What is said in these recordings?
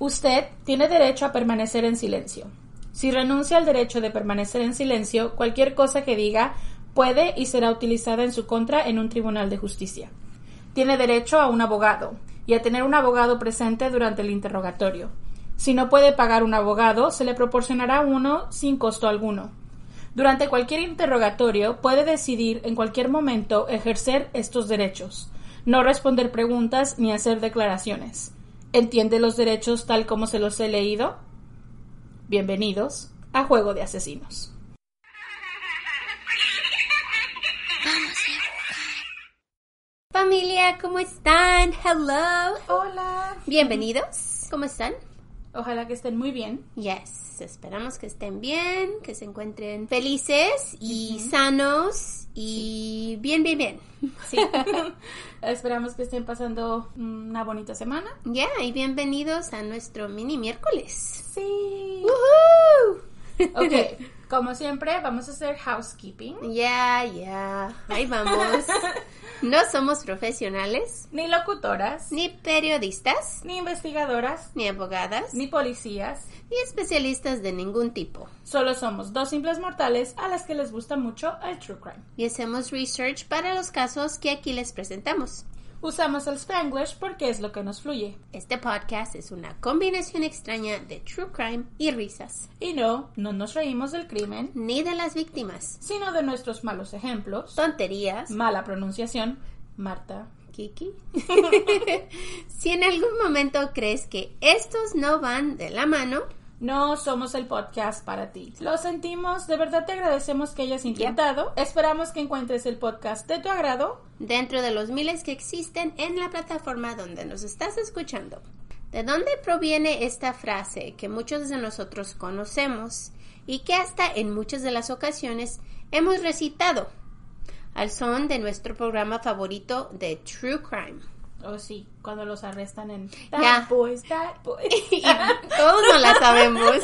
Usted tiene derecho a permanecer en silencio. Si renuncia al derecho de permanecer en silencio, cualquier cosa que diga puede y será utilizada en su contra en un tribunal de justicia. Tiene derecho a un abogado y a tener un abogado presente durante el interrogatorio. Si no puede pagar un abogado, se le proporcionará uno sin costo alguno. Durante cualquier interrogatorio puede decidir en cualquier momento ejercer estos derechos, no responder preguntas ni hacer declaraciones. ¿Entiende los derechos tal como se los he leído? Bienvenidos a Juego de Asesinos. Familia, ¿cómo están? Hello. Hola. Bienvenidos. ¿Cómo están? Ojalá que estén muy bien. Yes, esperamos que estén bien, que se encuentren felices y sanos y bien, bien, bien. Sí. esperamos que estén pasando una bonita semana. Ya, y bienvenidos a nuestro mini miércoles. Sí. ¡Woohoo! Ok, como siempre, vamos a hacer housekeeping. Ya, ya. Ahí vamos. No somos profesionales, Ni locutoras, ni periodistas, ni investigadoras, ni abogadas, ni policías. ni especialistas de ningún tipo. Solo somos dos simples mortales a las que les gusta mucho el true crime. Y hacemos research para los casos que aquí les presentamos. Usamos el Spanglish porque es lo que nos fluye. Este podcast es una combinación extraña de true crime y risas, Y no, no nos reímos del crimen, ni de las víctimas, sino de nuestros malos ejemplos, tonterías, mala pronunciación, Marta. Kiki. si en algún momento crees que estos no van de la mano, No somos el podcast para ti. Lo sentimos, de verdad te agradecemos que hayas intentado. Esperamos que encuentres el podcast de tu agrado. dentro de los miles que existen en la plataforma donde nos estás escuchando. ¿De dónde proviene esta frase que muchos de nosotros conocemos y que hasta en muchas de las ocasiones hemos recitado al son de nuestro programa favorito de True Crime? Oh, sí, cuando los arrestan en Ya. Boys, Bad Boys. Y todos no la sabemos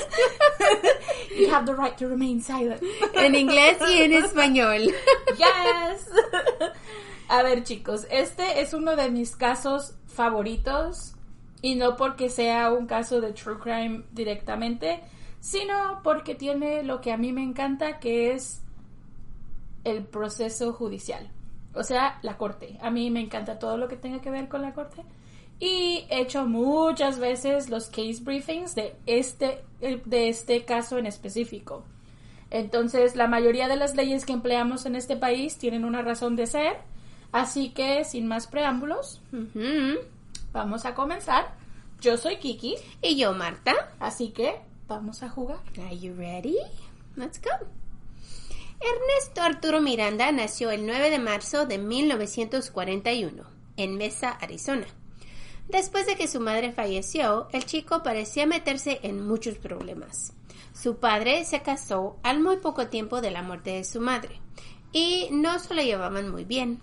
You have the right to remain silent. en inglés y en español. Yes. A ver, chicos, este es uno de mis casos favoritos y no porque sea un caso de true crime directamente, sino porque tiene lo que a mí me encanta, que es el proceso judicial. O sea, la corte. A mí me encanta todo lo que tenga que ver con la corte. Y he hecho muchas veces los case briefings de este, eh, de este caso en específico. Entonces, la mayoría de las leyes que empleamos en este país tienen una razón de ser. Así que, sin más preámbulos, vamos a comenzar. Yo soy Kiki, Y yo, Marta. así que vamos a jugar. Are you ready? Let's go. Ernesto Arturo Miranda nació el 9 de marzo de 1941 en Mesa, Arizona. Después de que su madre falleció, el chico parecía meterse en muchos problemas. Su padre se casó al muy poco tiempo de la muerte de su madre y no se lo llevaban muy bien.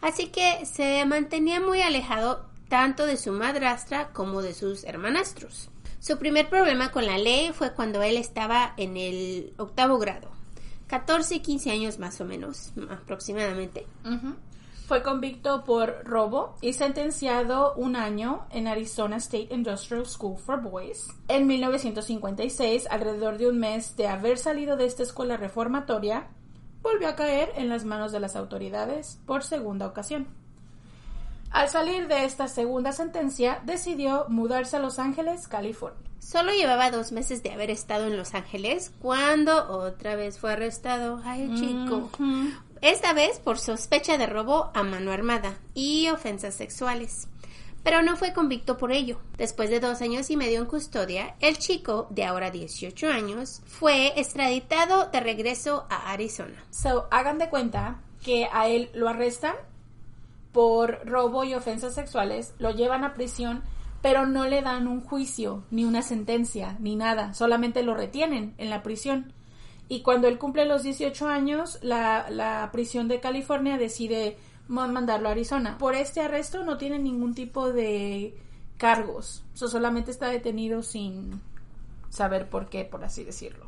Así que se mantenía muy alejado tanto de su madrastra como de sus hermanastros. Su primer problema con la ley fue cuando él estaba en el octavo grado, 14 y 15 años más o menos, aproximadamente. Fue convicto por robo y sentenciado un año en Arizona State Industrial School for Boys. En 1956, alrededor de un mes de haber salido de esta escuela reformatoria, volvió a caer en las manos de las autoridades por segunda ocasión. Al salir de esta segunda sentencia, decidió mudarse a Los Ángeles, California. Solo llevaba dos meses de haber estado en Los Ángeles cuando otra vez fue arrestado. Ay, chico. Esta vez por sospecha de robo a mano armada y ofensas sexuales. Pero no fue convicto por ello. Después de dos años y medio en custodia, el chico, de ahora 18 años, fue extraditado de regreso a Arizona. So, hagan de cuenta que a él lo arrestan por robo y ofensas sexuales, lo llevan a prisión, pero no le dan un juicio, ni una sentencia, ni nada, solamente lo retienen en la prisión. Y cuando él cumple los 18 años, la, la prisión de California decide mandarlo a Arizona. Por este arresto no tiene ningún tipo de cargos, o solamente está detenido sin saber por qué, por así decirlo.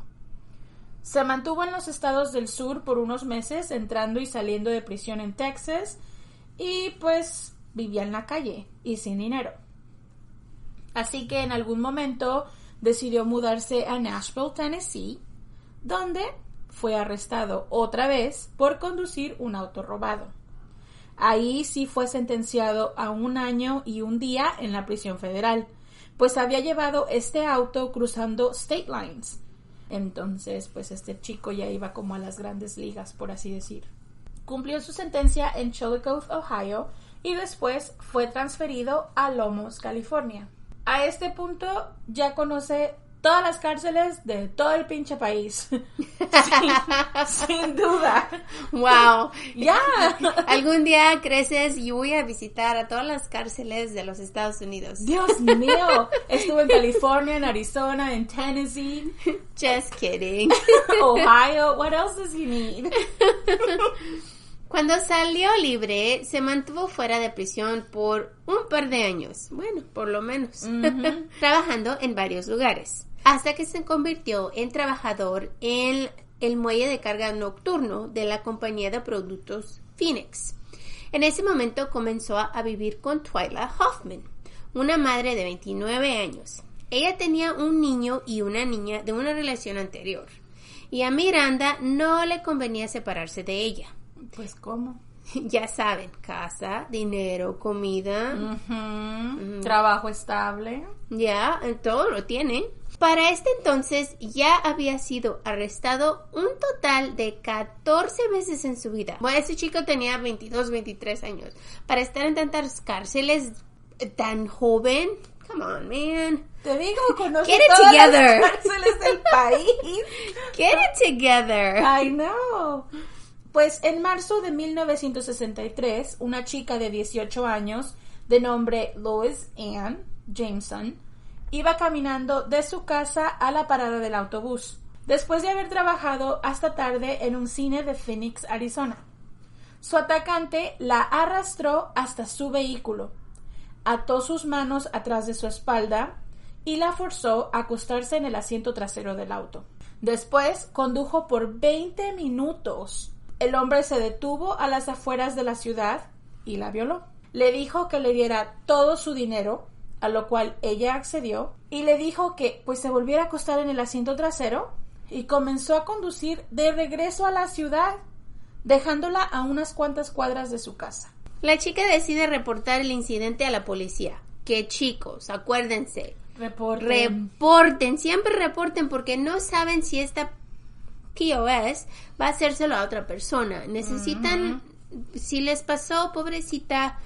Se mantuvo en los estados del sur por unos meses, entrando y saliendo de prisión en Texas, y pues vivía en la calle y sin dinero. Así que en algún momento decidió mudarse a Nashville, Tennessee, donde fue arrestado otra vez por conducir un auto robado. Ahí sí fue sentenciado a un año y un día en la prisión federal, pues había llevado este auto cruzando state lines. Entonces, pues este chico ya iba como a las grandes ligas, por así decir. Cumplió su sentencia en Chillicothe, Ohio, y después fue transferido a Lomos, California. A este punto ya conoce todas las cárceles de todo el pinche país. sin, duda. Wow. Ya. Algún día creces y voy a visitar a todas las cárceles de los Estados Unidos. Dios mío. Estuve en California, en Arizona, en Tennessee. Just kidding. Ohio. What else does he need? Cuando salió libre, se mantuvo fuera de prisión por un par de años, bueno, por lo menos, trabajando en varios lugares, hasta que se convirtió en trabajador en el muelle de carga nocturno de la compañía de productos Phoenix. En ese momento comenzó a vivir con Twyla Hoffman, una madre de 29 años. Ella tenía un niño y una niña de una relación anterior, y a Miranda no le convenía separarse de ella. Pues cómo. Ya saben, casa, dinero, comida, trabajo estable. Ya, todo lo tiene. Para este entonces ya había sido arrestado un total de 14 veces en su vida. Bueno, ese chico tenía 22, 23 años. Para estar en tantas cárceles tan joven, come on, man. Te digo, conoce Get it todas together. las cárceles del país. Get it together. I know. Pues en marzo de 1963, una chica de 18 años, de nombre Lois Ann Jameson, iba caminando de su casa a la parada del autobús, después de haber trabajado hasta tarde en un cine de Phoenix, Arizona. Su atacante la arrastró hasta su vehículo, ató sus manos atrás de su espalda y la forzó a acostarse en el asiento trasero del auto. Después condujo por 20 minutos el hombre se detuvo a las afueras de la ciudad y la violó. Le dijo que le diera todo su dinero, a lo cual ella accedió, y le dijo que pues se volviera a acostar en el asiento trasero y comenzó a conducir de regreso a la ciudad, dejándola a unas cuantas cuadras de su casa. La chica decide reportar el incidente a la policía. Que chicos, acuérdense, Reporte. reporten, siempre reporten porque no saben si esta POS va a hacérselo a otra persona. Necesitan, si les pasó, pobrecita,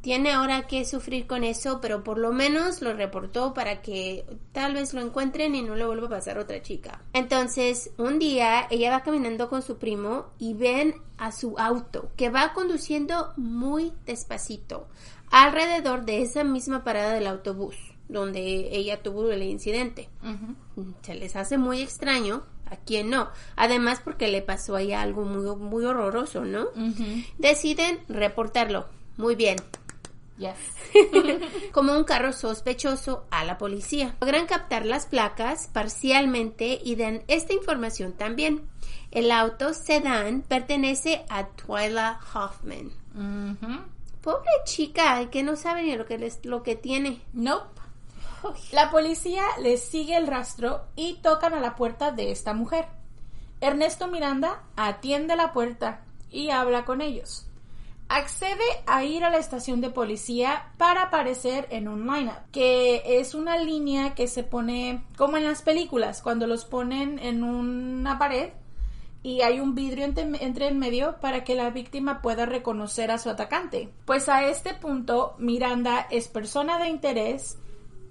tiene ahora que sufrir con eso, pero por lo menos lo reportó para que tal vez lo encuentren y no le vuelva a pasar a otra chica. Entonces, un día ella va caminando con su primo y ven a su auto que va conduciendo muy despacito alrededor de esa misma parada del autobús donde ella tuvo el incidente. Se les hace muy extraño a quién no. Además porque le pasó ahí algo muy, muy horroroso, ¿no? Deciden reportarlo. Muy bien. Yes. Como un carro sospechoso a la policía. Logran captar las placas parcialmente y dan esta información también. El auto sedán pertenece a Twyla Hoffman. Pobre chica, que no sabe ni lo que, les, lo que tiene. Nope. La policía les sigue el rastro y tocan a la puerta de esta mujer. Ernesto Miranda atiende la puerta y habla con ellos. accede a ir a la estación de policía para aparecer en un lineup, que es una línea que se pone como en las películas, cuando los ponen en una pared y hay un vidrio entre, entre, en medio para que la víctima pueda reconocer a su atacante. Pues a este punto Miranda es persona de interés,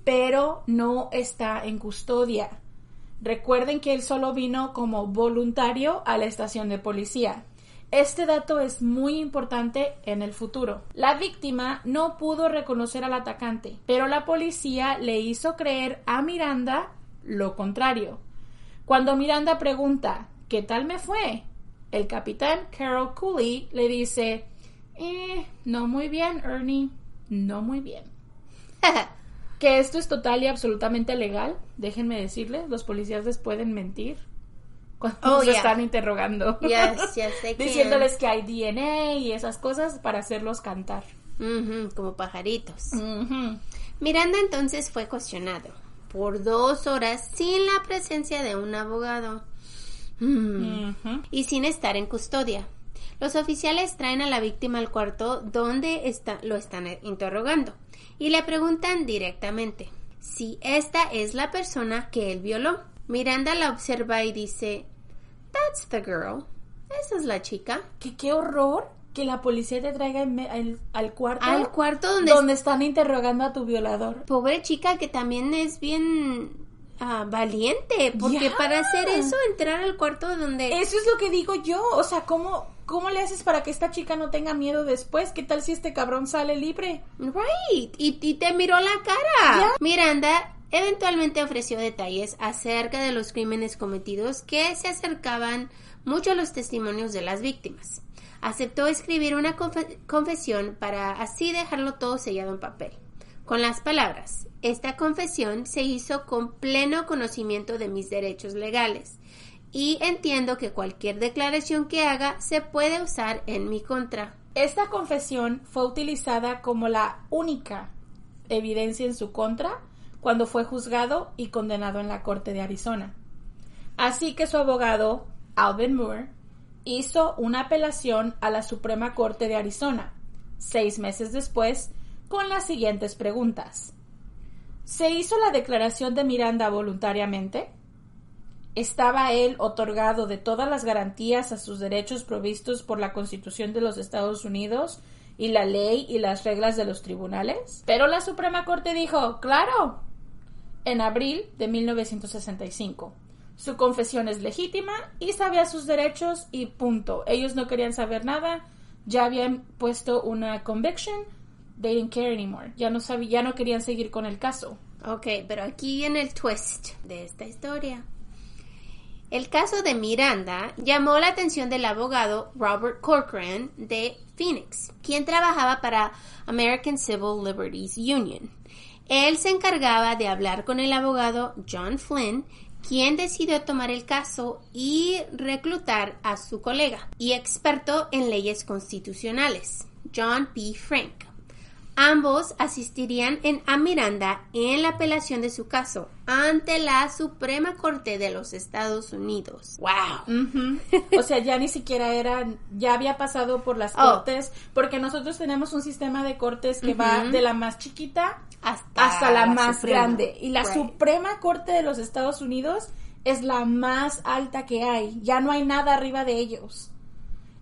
pero no está en custodia. Recuerden que él solo vino como voluntario a la estación de policía. Este dato es muy importante en el futuro. La víctima no pudo reconocer al atacante, pero la policía le hizo creer a Miranda lo contrario. Cuando Miranda pregunta ¿qué tal me fue? El capitán Carol Cooley le dice eh, no muy bien, Ernie, no muy bien. que esto es total y absolutamente legal, déjenme decirles, los policías les pueden mentir cuando oh, se están interrogando. Diciéndoles que hay DNA y esas cosas para hacerlos cantar. como pajaritos. Miranda entonces fue cuestionado por dos horas sin la presencia de un abogado mm. y sin estar en custodia. Los oficiales traen a la víctima al cuarto donde está, lo están interrogando y le preguntan directamente si esta es la persona que él violó. Miranda la observa y dice, That's the girl. Esa es la chica. ¿Qué, qué horror que la policía te traiga al cuarto. Al cuarto donde... Donde están interrogando a tu violador. Pobre chica que también es bien... Ah, valiente, porque para hacer eso, entrar al cuarto donde... Eso es lo que digo yo, o sea, ¿cómo, ¿cómo le haces para que esta chica no tenga miedo después? ¿Qué tal si este cabrón sale libre? Right, y, te miró la cara. Miranda Eventualmente ofreció detalles acerca de los crímenes cometidos que se acercaban mucho a los testimonios de las víctimas. Aceptó escribir una confesión para así dejarlo todo sellado en papel. Con las palabras, esta confesión se hizo con pleno conocimiento de mis derechos legales y entiendo que cualquier declaración que haga se puede usar en mi contra. Esta confesión fue utilizada como la única evidencia en su contra cuando fue juzgado y condenado en la Corte de Arizona. Así que su abogado, Alvin Moore, hizo una apelación a la Suprema Corte de Arizona, seis meses después, con las siguientes preguntas. ¿Se hizo la declaración de Miranda voluntariamente? ¿Estaba él otorgado de todas las garantías a sus derechos provistos por la Constitución de los Estados Unidos y la ley y las reglas de los tribunales? Pero la Suprema Corte dijo, claro, en abril de 1965. Su confesión es legítima y sabía sus derechos y punto. Ellos no querían saber nada, ya habían puesto una conviction, they didn't care anymore. Ya no sabía, ya no querían seguir con el caso. Ok, pero aquí viene el twist de esta historia. El caso de Miranda llamó la atención del abogado Robert Corcoran de Phoenix, quien trabajaba para American Civil Liberties Union. Él se encargaba de hablar con el abogado John Flynn, quien decidió tomar el caso y reclutar a su colega y experto en leyes constitucionales, John P. Frank. Ambos asistirían en, a Miranda en la apelación de su caso ante la Suprema Corte de los Estados Unidos. ¡Wow! o sea, ya ni siquiera era, ya había pasado por las oh. cortes, porque nosotros tenemos un sistema de cortes que va de la más chiquita hasta, la, más grande. Y la Suprema Corte de los Estados Unidos es la más alta que hay. Ya no hay nada arriba de ellos.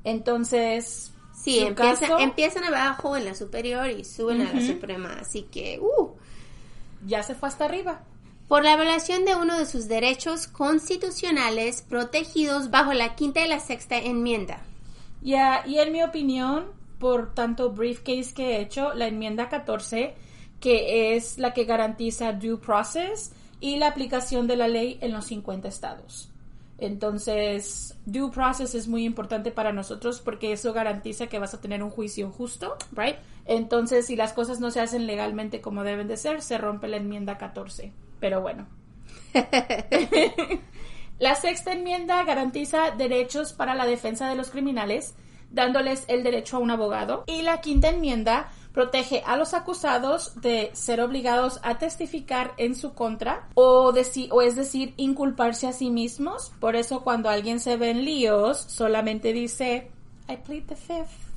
Entonces, Sí, empiezan abajo en la superior y suben a la suprema, así que, uh, ya se fue hasta arriba. Por la violación de uno de sus derechos constitucionales protegidos bajo la quinta y la sexta enmienda. Ya, y en mi opinión, por tanto briefcase que he hecho, la enmienda 14, que es la que garantiza due process y la aplicación de la ley en los 50 estados. Entonces, due process es muy importante para nosotros porque eso garantiza que vas a tener un juicio justo, right? Entonces, si las cosas no se hacen legalmente como deben de ser, se rompe la enmienda 14. Pero bueno. la sexta enmienda garantiza derechos para la defensa de los criminales, dándoles el derecho a un abogado. Y la quinta enmienda protege a los acusados de ser obligados a testificar en su contra o, o es decir, inculparse a sí mismos. Por eso cuando alguien se ve en líos, solamente dice, I plead the fifth.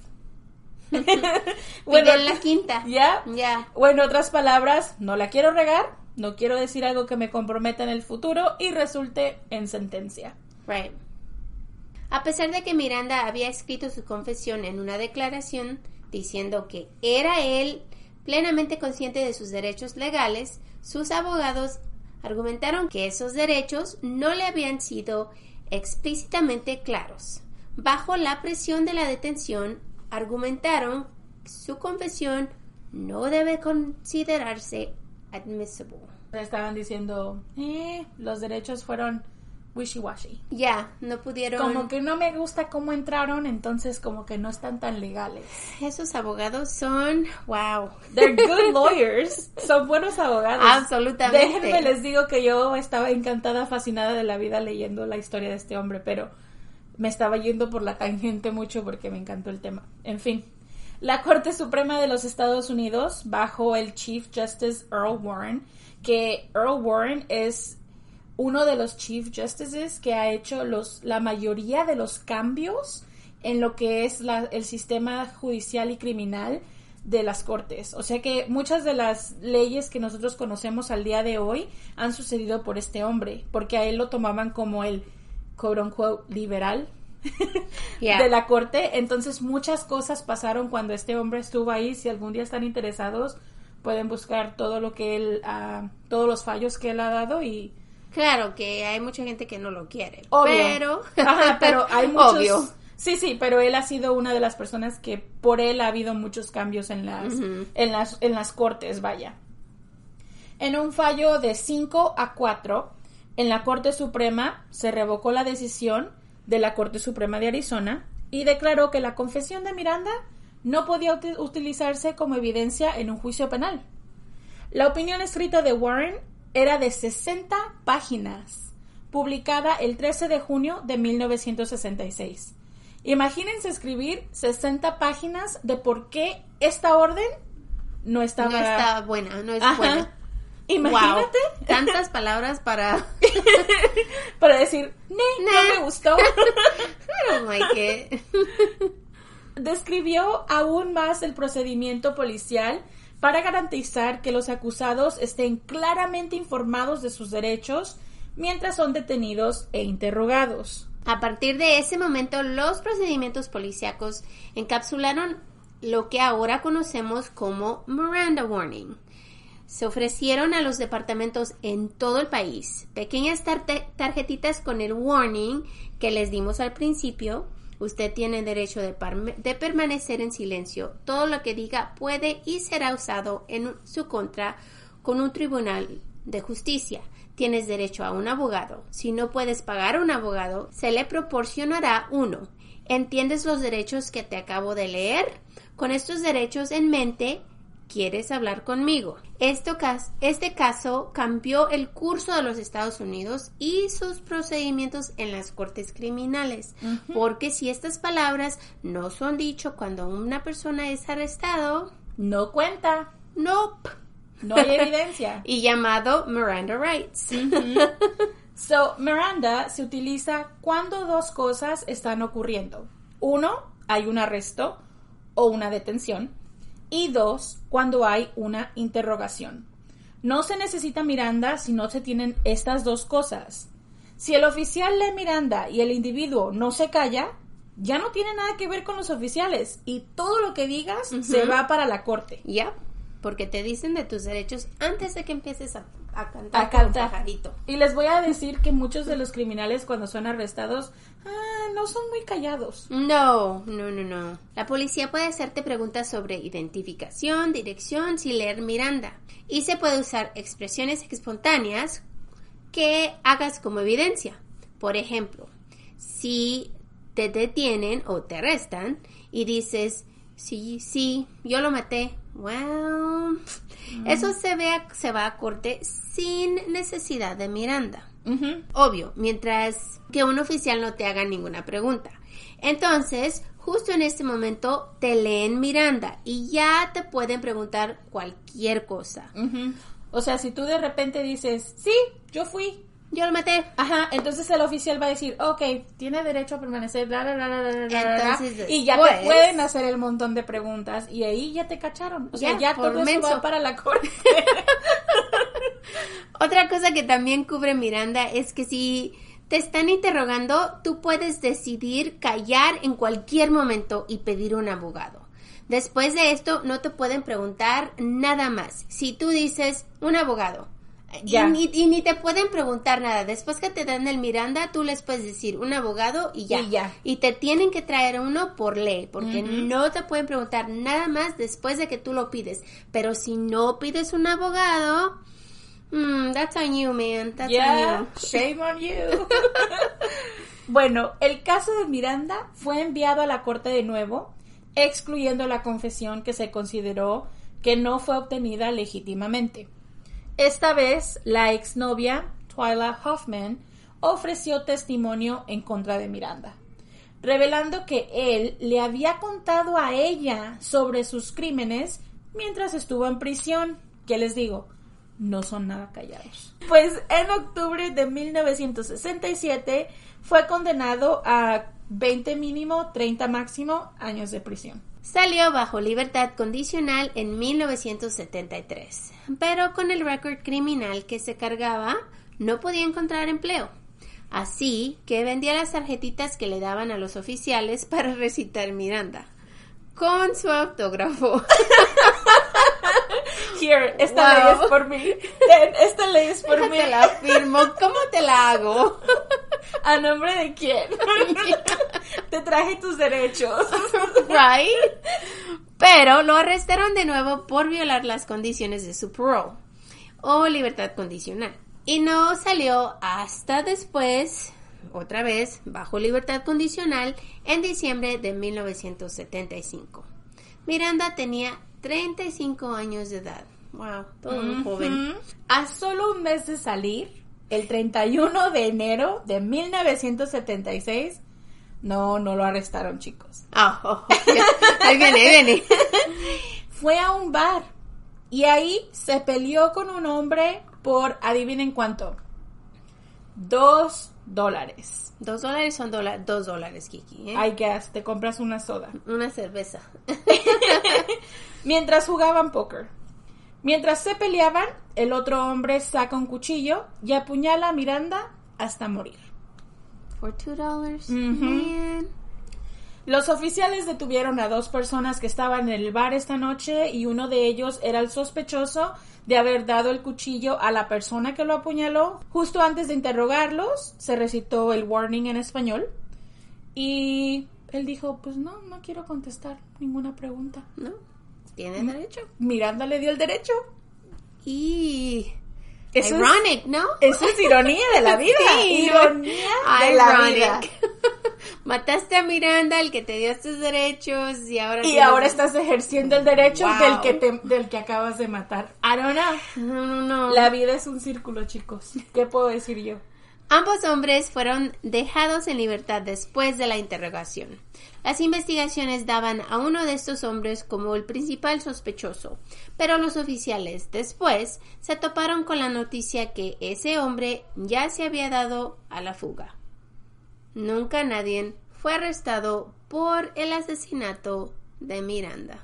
bueno, en la quinta. ¿Ya? Ya. O en otras palabras, no la quiero regar, no quiero decir algo que me comprometa en el futuro y resulte en sentencia. Right. A pesar de que Miranda había escrito su confesión en una declaración diciendo que era él plenamente consciente de sus derechos legales, sus abogados argumentaron que esos derechos no le habían sido explícitamente claros. Bajo la presión de la detención, argumentaron su confesión no debe considerarse admissible. Estaban diciendo, eh, los derechos fueron wishy-washy. Ya, no pudieron. Como que no me gusta cómo entraron, entonces como que no están tan legales. Esos abogados son, wow. They're good lawyers. son buenos abogados. Absolutamente. Déjenme les digo que yo estaba encantada, fascinada de la vida leyendo la historia de este hombre, pero me estaba yendo por la tangente mucho porque me encantó el tema. En fin. La Corte Suprema de los Estados Unidos, bajo el Chief Justice Earl Warren, que Earl Warren es uno de los Chief Justices que ha hecho los, la mayoría de los cambios en lo que es el sistema judicial y criminal de las cortes. O sea que muchas de las leyes que nosotros conocemos al día de hoy han sucedido por este hombre, porque a él lo tomaban como el quote unquote liberal de la corte. Entonces muchas cosas pasaron cuando este hombre estuvo ahí. Si algún día están interesados, pueden buscar todo lo que él, uh, todos los fallos que él ha dado y Claro que hay mucha gente que no lo quiere, pero pero hay muchos Obvio. Sí, sí, pero él ha sido una de las personas que por él ha habido muchos cambios en las en las en las cortes, vaya. En un fallo de 5 a 4 en la Corte Suprema se revocó la decisión de la Corte Suprema de Arizona y declaró que la confesión de Miranda no podía utilizarse como evidencia en un juicio penal. La opinión escrita de Warren era de 60 páginas, publicada el 13 de junio de 1966. Imagínense escribir 60 páginas de por qué esta orden no estaba no está buena, no es buena. Imagínate tantas palabras para para decir, no me gustó. Describió aún más el procedimiento policial para garantizar que los acusados estén claramente informados de sus derechos mientras son detenidos e interrogados. A partir de ese momento, los procedimientos policíacos encapsularon lo que ahora conocemos como Miranda Warning. Se ofrecieron a los departamentos en todo el país pequeñas tarjetitas con el warning que les dimos al principio Usted tiene derecho de, permanecer en silencio. Todo lo que diga puede y será usado en su contra con un tribunal de justicia. Tienes derecho a un abogado. Si no puedes pagar un abogado, se le proporcionará uno. ¿Entiendes los derechos que te acabo de leer? Con estos derechos en mente, ¿Quieres hablar conmigo? este caso cambió el curso de los Estados Unidos y sus procedimientos en las cortes criminales, porque si estas palabras no son dicho cuando una persona es arrestado, no cuenta. Nope. No hay evidencia. y llamado Miranda Rights. so, Miranda se utiliza cuando dos cosas están ocurriendo. Uno, hay un arresto o una detención y dos, cuando hay una interrogación. No se necesita Miranda si no se tienen estas dos cosas. Si el oficial lee Miranda y el individuo no se calla, ya no tiene nada que ver con los oficiales y todo lo que digas se va para la corte. Ya, porque te dicen de tus derechos antes de que empieces a a cantar, Y les voy a decir que muchos de los criminales cuando son arrestados ah, no son muy callados. No, no, no, no. La policía puede hacerte preguntas sobre identificación, dirección, sin leer Miranda. Y se puede usar expresiones espontáneas que hagas como evidencia. Por ejemplo, si te detienen o te arrestan y dices, sí, sí, yo lo maté. Well, eso se, ve se va a corte sin necesidad de Miranda. Obvio, mientras que un oficial no te haga ninguna pregunta. Entonces, justo en este momento te leen Miranda y ya te pueden preguntar cualquier cosa. O sea, si tú de repente dices, sí, yo fui, yo lo maté. Ajá, entonces el oficial va a decir, ok, tiene derecho a permanecer, bla, bla, bla, Entonces, y ya te pueden hacer el montón de preguntas y ahí ya te cacharon. O sea, Ya, ya, todo eso va para la corte. Otra cosa que también cubre Miranda es que si te están interrogando, tú puedes decidir callar en cualquier momento y pedir un abogado. Después de esto, no te pueden preguntar nada más. Si tú dices un abogado, y Ya. ni, y ni te pueden preguntar nada. Después que te dan el Miranda, tú les puedes decir un abogado y ya. Y ya. Y te tienen que traer uno por ley, porque no te pueden preguntar nada más después de que tú lo pides. Pero si no pides un abogado, mm, that's on you, man. That's on Yeah, you. shame on you. bueno, el caso de Miranda fue enviado a la corte de nuevo, excluyendo la confesión que se consideró que no fue obtenida legítimamente. Esta vez, la exnovia, Twyla Hoffman, ofreció testimonio en contra de Miranda, revelando que él le había contado a ella sobre sus crímenes mientras estuvo en prisión. ¿Qué les digo? No son nada callados. Pues en octubre de 1967 fue condenado a 20 mínimo, 30 máximo años de prisión. Salió bajo libertad condicional en 1973, pero con el récord criminal que se cargaba no podía encontrar empleo. Así que vendía las tarjetitas que le daban a los oficiales para recitar Miranda, con su autógrafo. Here, esta Wow. ley es por mí. Ten, esta ley es por mí. te la firmo, ¿cómo te la hago? ¿A nombre de quién? Te traje tus derechos. right? Pero lo arrestaron de nuevo por violar las condiciones de su parole o libertad condicional. Y no salió hasta después, otra vez, bajo libertad condicional, en diciembre de 1975. Miranda tenía 35 años de edad. Wow, todo un joven. Ujú. A solo un mes de salir, el 31 de enero de 1976, no, no lo arrestaron, chicos. Ah, oh, oh, ahí viene, ahí viene. Fue a un bar y ahí se peleó con un hombre por, adivinen cuánto, dos dólares. Dos dólares son dola- dos dólares, Kiki. ¿eh? I guess, te compras una soda. Una cerveza. Mientras jugaban póker. Mientras se peleaban, el otro hombre saca un cuchillo y apuñala a Miranda hasta morir. For two dollars. Man. Los oficiales detuvieron a dos personas que estaban en el bar esta noche y uno de ellos era el sospechoso de haber dado el cuchillo a la persona que lo apuñaló. Justo antes de interrogarlos, se recitó el warning en español y él dijo, pues no, no quiero contestar ninguna pregunta. ¿No? Tiene derecho. Miranda le dio el derecho. Y. Eso es- Ironic, ¿no? Eso es ironía de la vida. Ironía de la vida. Mataste a Miranda, el que te dio estos derechos, y ahora. Y ahora estás ejerciendo el derecho Wow. del que te- del que acabas de matar. Know. No, no, no. La vida es un círculo, chicos. ¿Qué puedo decir yo? Ambos hombres fueron dejados en libertad después de la interrogación. Las investigaciones daban a uno de estos hombres como el principal sospechoso, pero los oficiales después se toparon con la noticia que ese hombre ya se había dado a la fuga. Nunca nadie fue arrestado por el asesinato de Miranda.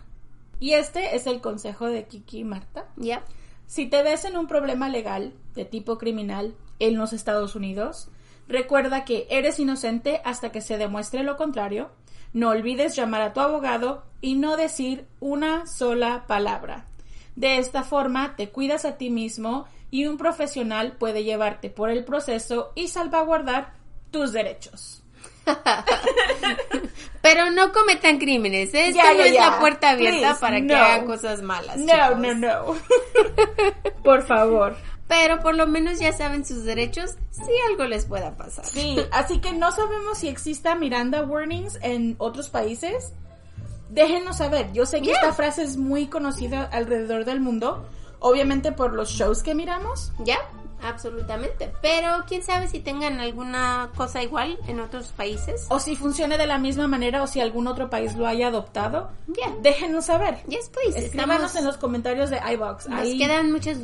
Y este es el consejo de Kiki y Marta. ¿Ya? Si te ves en un problema legal de tipo criminal en los Estados Unidos, recuerda que eres inocente hasta que se demuestre lo contrario. No olvides llamar a tu abogado y no decir una sola palabra. De esta forma te cuidas a ti mismo y un profesional puede llevarte por el proceso y salvaguardar tus derechos. Pero no cometan crímenes. ¿eh? Esto Ya, no es la puerta abierta Please, para que hagan cosas malas. No, chicos. no, no. Por favor. Pero por lo menos ya saben sus derechos si algo les pueda pasar. Sí, así que no sabemos si exista Miranda Warnings en otros países. Déjenos saber. Yo sé que Yeah. esta frase es muy conocida alrededor del mundo, obviamente por los shows que miramos. ¿Ya? Absolutamente. Pero quién sabe si tengan alguna cosa igual en otros países. O si funcione de la misma manera o si algún otro país lo haya adoptado. Ya. Déjenos saber. Yes, please. Escríbanos Estamos- en los comentarios de iBox. Nos Ahí- quedan muchas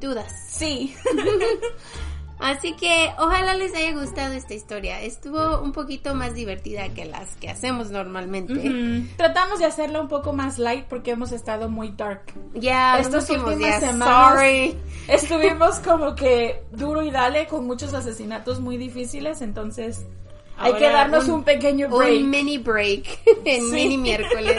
dudas. Sí. Así que ojalá les haya gustado esta historia. Estuvo un poquito más divertida que las que hacemos normalmente. Tratamos de hacerla un poco más light porque hemos estado muy dark. Ya, Estos los últimos últimas días, semanas sorry. estuvimos como que duro y dale con muchos asesinatos muy difíciles, entonces hay que darnos un, pequeño break. Un mini break en Sí. mini miércoles.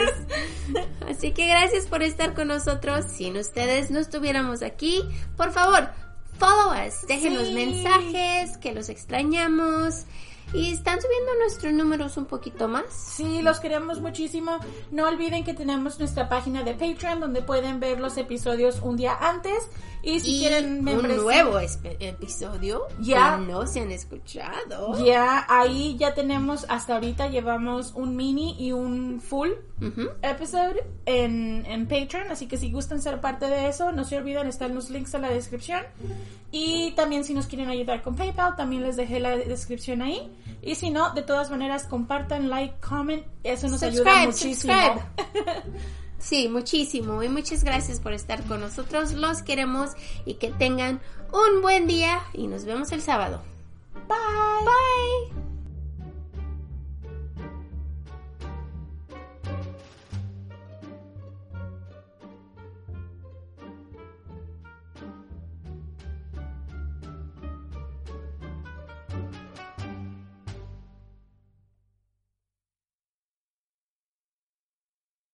Así que gracias por estar con nosotros. Sin ustedes no estuviéramos aquí. Por favor, follow us. Déjenos Sí. mensajes, que los extrañamos. Y están subiendo nuestros números un poquito más. Sí, los queremos muchísimo. No olviden que tenemos nuestra página de Patreon donde pueden ver los episodios un día antes. Y si y quieren un membresía- nuevo espe- episodio Ya. que no se han escuchado. Ya, ahí ya tenemos, hasta ahorita llevamos un mini y un full Ujú. episode en, en Patreon, así que si gustan ser parte de eso, no se olviden, están los links en la descripción. Y también si nos quieren ayudar con PayPal, también les dejé la descripción ahí. Y si no, de todas maneras, compartan, like, comment, eso nos ayuda Subscribe, muchísimo. Sí, muchísimo. Y muchas gracias por estar con nosotros. Los queremos y que tengan un buen día. Y nos vemos el sábado. Bye. Bye.